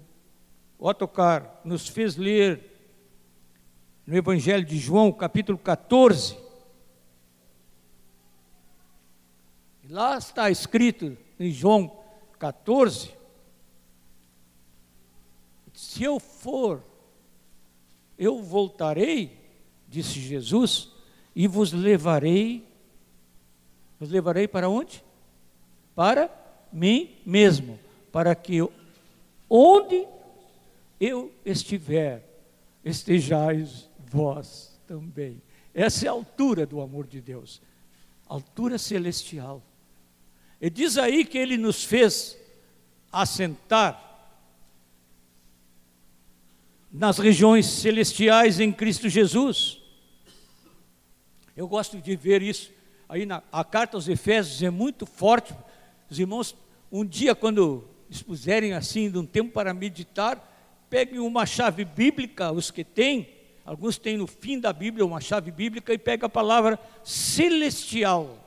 Otocar nos fez ler no Evangelho de João, capítulo 14. Lá está escrito em João 14: Se eu for, eu voltarei, disse Jesus, e vos levarei os levarei para onde? Para mim mesmo, para que onde eu estiver, estejais vós também. Essa é a altura do amor de Deus, altura celestial. E diz aí que ele nos fez assentar nas regiões celestiais em Cristo Jesus. Eu gosto de ver isso aí na, a carta aos Efésios é muito forte. Os irmãos, um dia, quando dispuserem assim de um tempo para meditar, peguem uma chave bíblica, os que têm, alguns têm no fim da Bíblia uma chave bíblica, e pega a palavra celestial.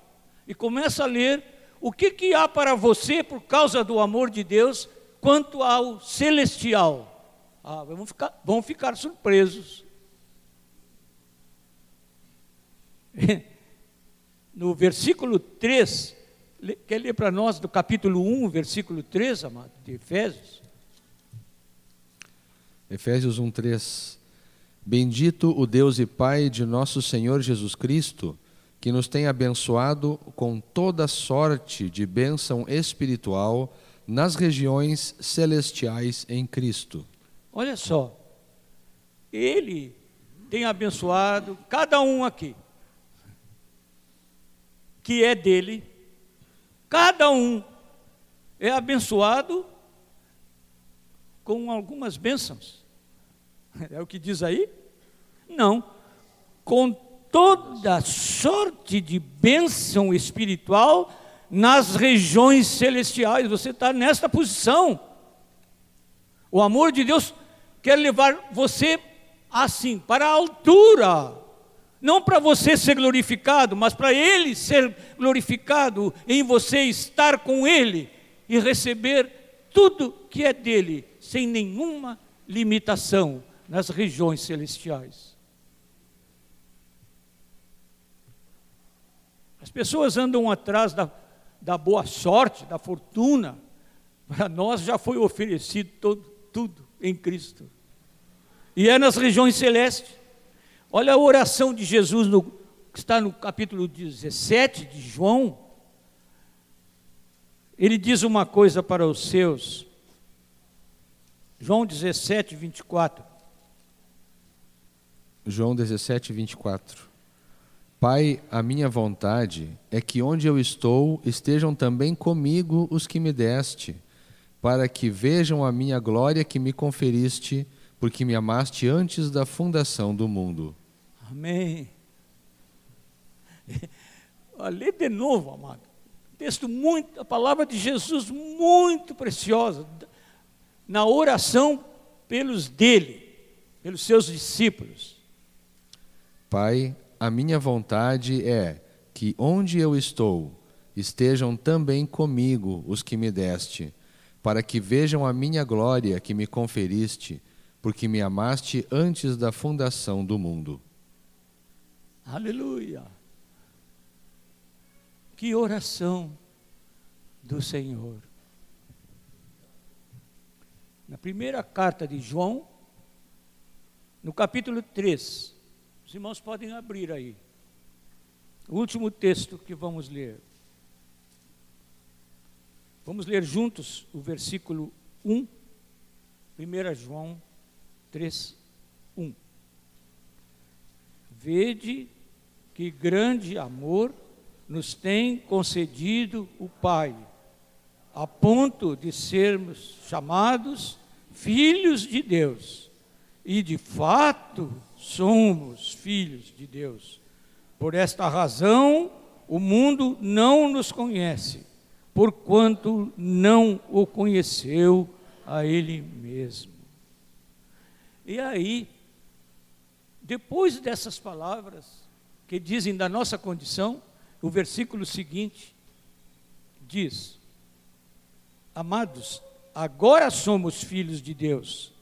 E começa a ler o que, que há para você por causa do amor de Deus quanto ao celestial. Ah, vamos ficar, vão ficar surpresos. (laughs) no versículo 3, quer ler para nós do capítulo 1, versículo 3, amado, de Efésios? Efésios 1, 3. Bendito o Deus e Pai de nosso Senhor Jesus Cristo, que nos tem abençoado com toda sorte de bênção espiritual nas regiões celestiais em Cristo. Olha só, Ele tem abençoado cada um aqui que é dele, cada um é abençoado com algumas bênçãos. É o que diz aí? Não. Com toda sorte de bênção espiritual nas regiões celestiais. Você está nesta posição. O amor de Deus quer levar você assim, para a altura Não para você ser glorificado, mas para Ele ser glorificado em você estar com Ele e receber tudo que é dele, sem nenhuma limitação nas regiões celestiais. Pessoas andam atrás da, da boa sorte, da fortuna. Para nós já foi oferecido todo, tudo em Cristo. E é nas regiões celestes. Olha a oração de Jesus no, que está no capítulo 17 de João. Ele diz uma coisa para os seus. João 17, 24. João 17, 24. Pai, a minha vontade é que onde eu estou estejam também comigo os que me deste, para que vejam a minha glória que me conferiste, porque me amaste antes da fundação do mundo. Amém. (laughs) Lê de novo, amado. Texto muito, a palavra de Jesus muito preciosa na oração pelos dele, pelos seus discípulos. Pai, a minha vontade é que onde eu estou estejam também comigo os que me deste, para que vejam a minha glória que me conferiste, porque me amaste antes da fundação do mundo. Aleluia! Que oração do Senhor. Na primeira carta de João, no capítulo 3, os irmãos podem abrir aí. O último texto que vamos ler. Vamos ler juntos o versículo 1, 1 João 3, 1. Vede que grande amor nos tem concedido o Pai, a ponto de sermos chamados filhos de Deus. E de fato somos filhos de Deus. Por esta razão, o mundo não nos conhece, porquanto não o conheceu a Ele mesmo. E aí, depois dessas palavras que dizem da nossa condição, o versículo seguinte diz: Amados, agora somos filhos de Deus,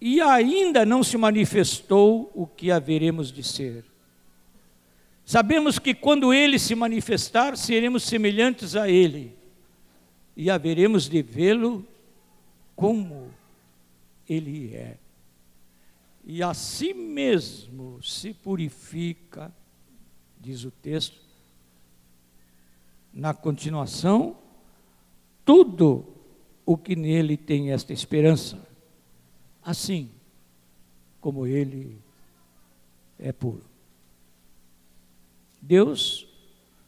e ainda não se manifestou o que haveremos de ser. Sabemos que quando ele se manifestar, seremos semelhantes a ele, e haveremos de vê-lo como ele é. E a si mesmo se purifica diz o texto. Na continuação, tudo o que nele tem esta esperança, assim como ele é puro. Deus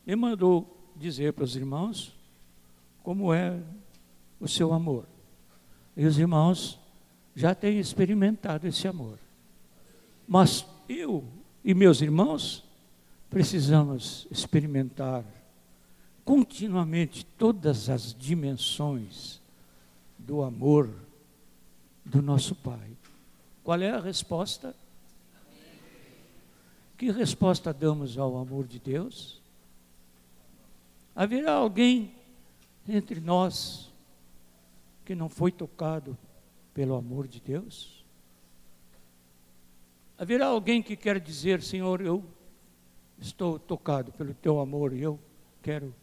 me mandou dizer para os irmãos como é o seu amor. E os irmãos já têm experimentado esse amor. Mas eu e meus irmãos precisamos experimentar continuamente todas as dimensões do amor do nosso Pai. Qual é a resposta? Que resposta damos ao amor de Deus? Haverá alguém entre nós que não foi tocado pelo amor de Deus? Haverá alguém que quer dizer, Senhor, eu estou tocado pelo teu amor e eu quero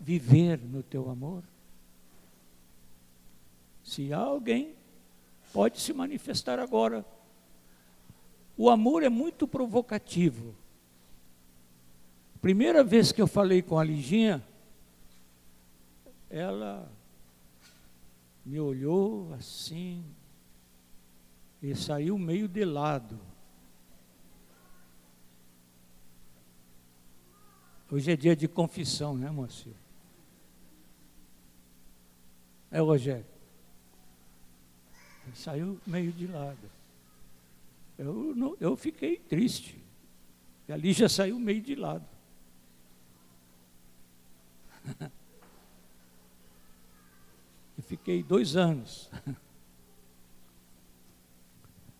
viver no teu amor. Se há alguém, pode se manifestar agora. O amor é muito provocativo. Primeira vez que eu falei com a Liginha, ela me olhou assim e saiu meio de lado. Hoje é dia de confissão, né, Moacir? É, Rogério? Saiu meio de lado. Eu, não, eu fiquei triste. E ali já saiu meio de lado. (laughs) e fiquei dois anos (laughs)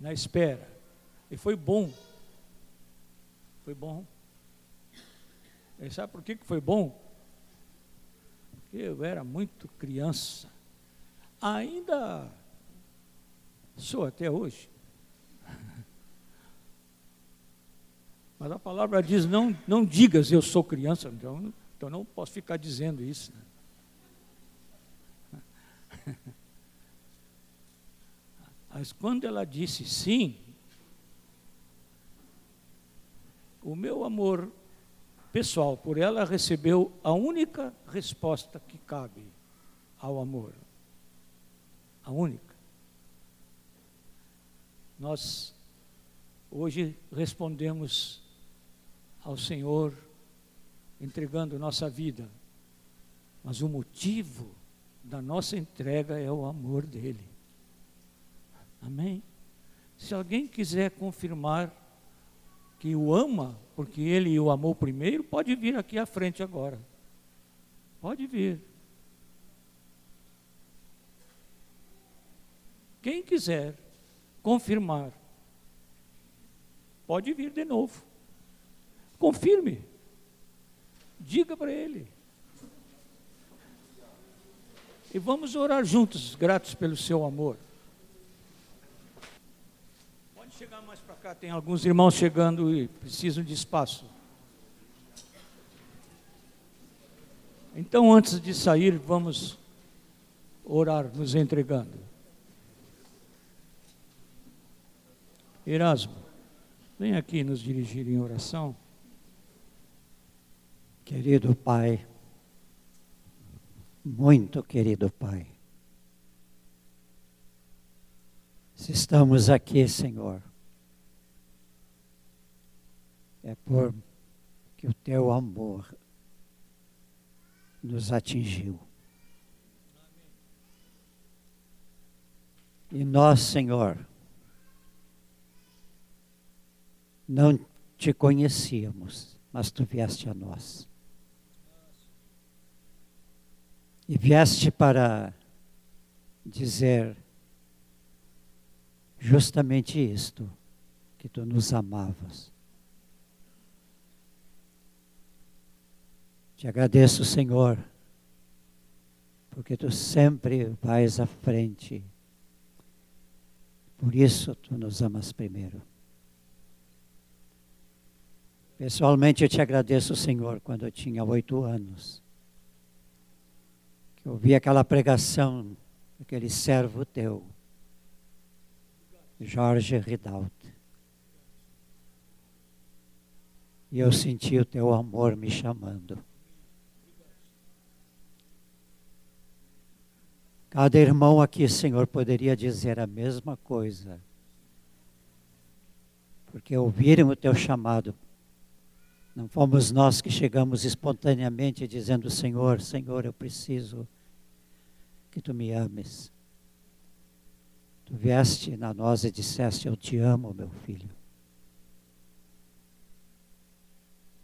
na espera. E foi bom. Foi bom. E sabe por que foi bom? Porque eu era muito criança. Ainda sou até hoje. (laughs) Mas a palavra diz: não, não digas eu sou criança, então, então não posso ficar dizendo isso. Né? (laughs) Mas quando ela disse sim, o meu amor pessoal por ela recebeu a única resposta que cabe ao amor. A única. Nós hoje respondemos ao Senhor entregando nossa vida, mas o motivo da nossa entrega é o amor dele. Amém? Se alguém quiser confirmar que o ama, porque ele o amou primeiro, pode vir aqui à frente agora. Pode vir. Quem quiser confirmar, pode vir de novo. Confirme. Diga para ele. E vamos orar juntos, gratos pelo seu amor. chegar mais para cá, tem alguns irmãos chegando e precisam de espaço. Então, antes de sair, vamos orar, nos entregando. Erasmo, vem aqui nos dirigir em oração. Querido Pai, muito querido Pai, se estamos aqui, Senhor, é por que o teu amor nos atingiu. E nós, Senhor, não te conhecíamos, mas tu vieste a nós. E vieste para dizer justamente isto, que tu nos amavas. Te agradeço, Senhor, porque tu sempre vais à frente. Por isso tu nos amas primeiro. Pessoalmente eu te agradeço, Senhor, quando eu tinha oito anos. Que eu ouvi aquela pregação daquele servo teu, Jorge Ridaut. E eu senti o teu amor me chamando. Cada irmão aqui, Senhor, poderia dizer a mesma coisa. Porque ouviram o teu chamado. Não fomos nós que chegamos espontaneamente dizendo: Senhor, Senhor, eu preciso que tu me ames. Tu vieste na nós e disseste: Eu te amo, meu filho.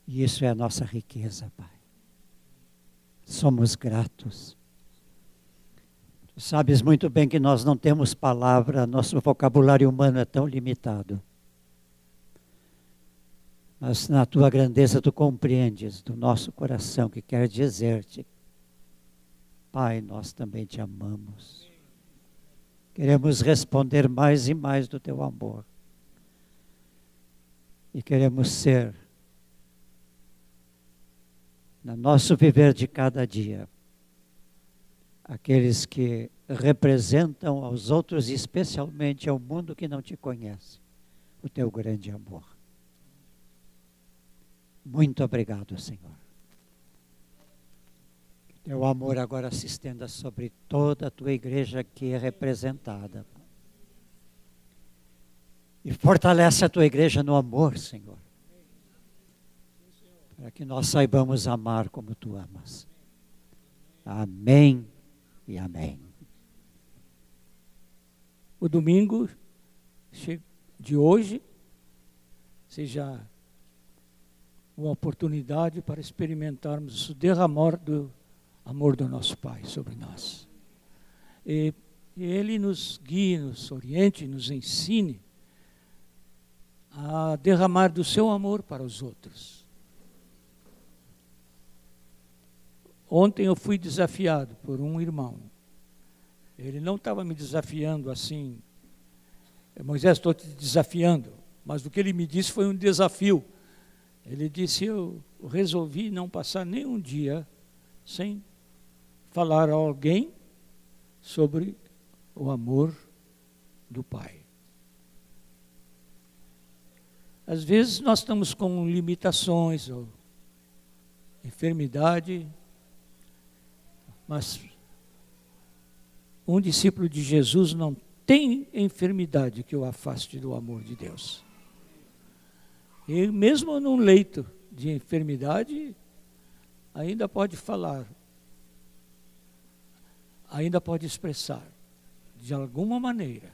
E isso é a nossa riqueza, Pai. Somos gratos. Sabes muito bem que nós não temos palavra, nosso vocabulário humano é tão limitado. Mas na tua grandeza tu compreendes do nosso coração que quer dizer-te, Pai, nós também te amamos. Queremos responder mais e mais do teu amor. E queremos ser, no nosso viver de cada dia, aqueles que representam aos outros, especialmente ao mundo que não te conhece, o teu grande amor. Muito obrigado, Senhor. Que teu amor agora se estenda sobre toda a tua igreja aqui representada. E fortalece a tua igreja no amor, Senhor. Para que nós saibamos amar como tu amas. Amém e amém. O domingo de hoje seja uma oportunidade para experimentarmos o derramar do amor do nosso Pai sobre nós. E, Ele nos guie, nos oriente, nos ensine a derramar do seu amor para os outros. Ontem eu fui desafiado por um irmão. Ele não estava me desafiando assim, Moisés, estou te desafiando, mas o que ele me disse foi um desafio. Ele disse: Eu resolvi não passar nenhum dia sem falar a alguém sobre o amor do Pai. Às vezes nós estamos com limitações, ou enfermidade, mas um discípulo de Jesus não tem enfermidade que o afaste do amor de Deus. E mesmo num leito de enfermidade, ainda pode falar, ainda pode expressar, de alguma maneira,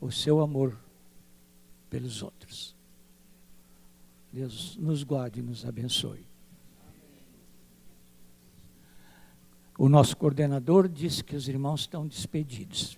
o seu amor pelos outros. Deus nos guarde e nos abençoe. O nosso coordenador disse que os irmãos estão despedidos.